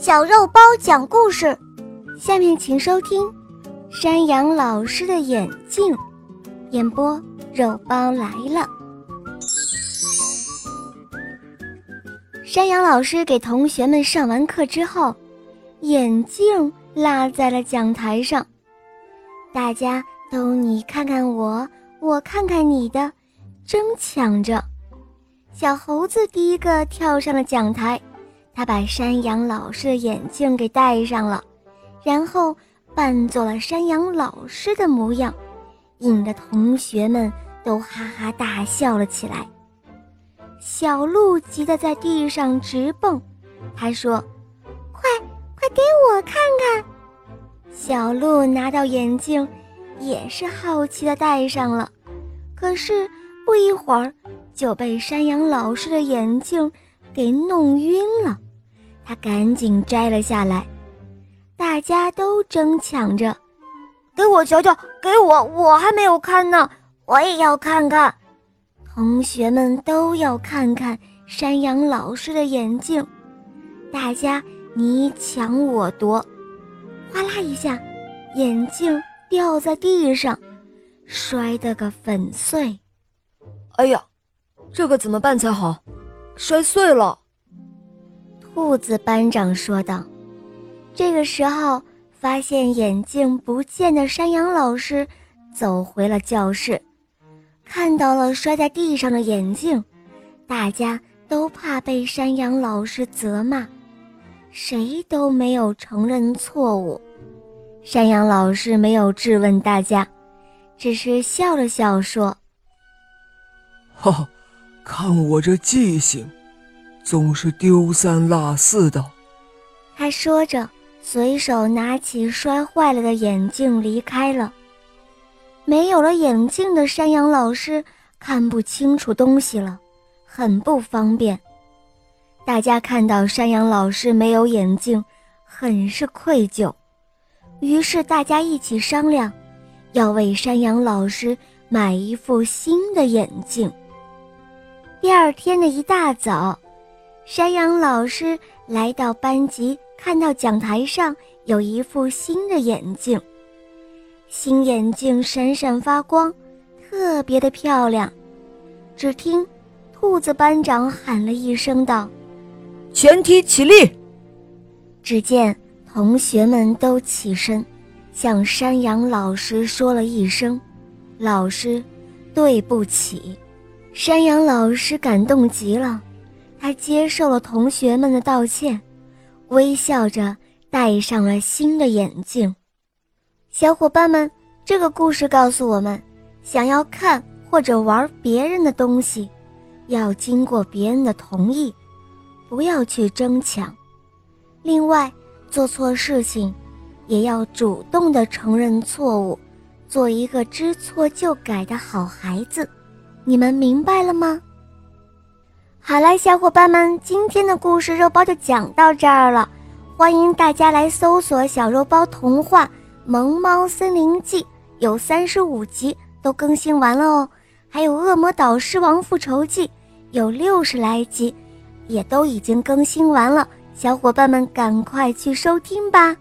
小肉包讲故事，下面请收听《山羊老师的眼镜》，演播肉包来了。山羊老师给同学们上完课之后，眼镜落在了讲台上，大家都你看看我，我看看你的，争抢着。小猴子第一个跳上了讲台。他把山羊老师的眼镜给戴上了，然后扮作了山羊老师的模样，引得同学们都哈哈大笑了起来。小鹿急得在地上直蹦，他说：“快快给我看看！”小鹿拿到眼镜，也是好奇的戴上了，可是不一会儿就被山羊老师的眼镜。给弄晕了，他赶紧摘了下来。大家都争抢着，给我瞧瞧，给我，我还没有看呢，我也要看看。同学们都要看看山羊老师的眼镜，大家你抢我夺，哗啦一下，眼镜掉在地上，摔得个粉碎。哎呀，这可怎么办才好？摔碎了，兔子班长说道。这个时候，发现眼镜不见的山羊老师走回了教室，看到了摔在地上的眼镜，大家都怕被山羊老师责骂，谁都没有承认错误。山羊老师没有质问大家，只是笑了笑说：“哈哈。”看我这记性，总是丢三落四的。他说着，随手拿起摔坏了的眼镜离开了。没有了眼镜的山羊老师看不清楚东西了，很不方便。大家看到山羊老师没有眼镜，很是愧疚。于是大家一起商量，要为山羊老师买一副新的眼镜。第二天的一大早，山羊老师来到班级，看到讲台上有一副新的眼镜。新眼镜闪闪发光，特别的漂亮。只听兔子班长喊了一声道：“全体起立！”只见同学们都起身，向山羊老师说了一声：“老师，对不起。”山羊老师感动极了，他接受了同学们的道歉，微笑着戴上了新的眼镜。小伙伴们，这个故事告诉我们：想要看或者玩别人的东西，要经过别人的同意，不要去争抢。另外，做错事情也要主动的承认错误，做一个知错就改的好孩子。你们明白了吗？好了，小伙伴们，今天的故事肉包就讲到这儿了。欢迎大家来搜索“小肉包童话《萌猫森林记》，有三十五集都更新完了哦。还有《恶魔岛狮王复仇记》，有六十来集，也都已经更新完了。小伙伴们，赶快去收听吧。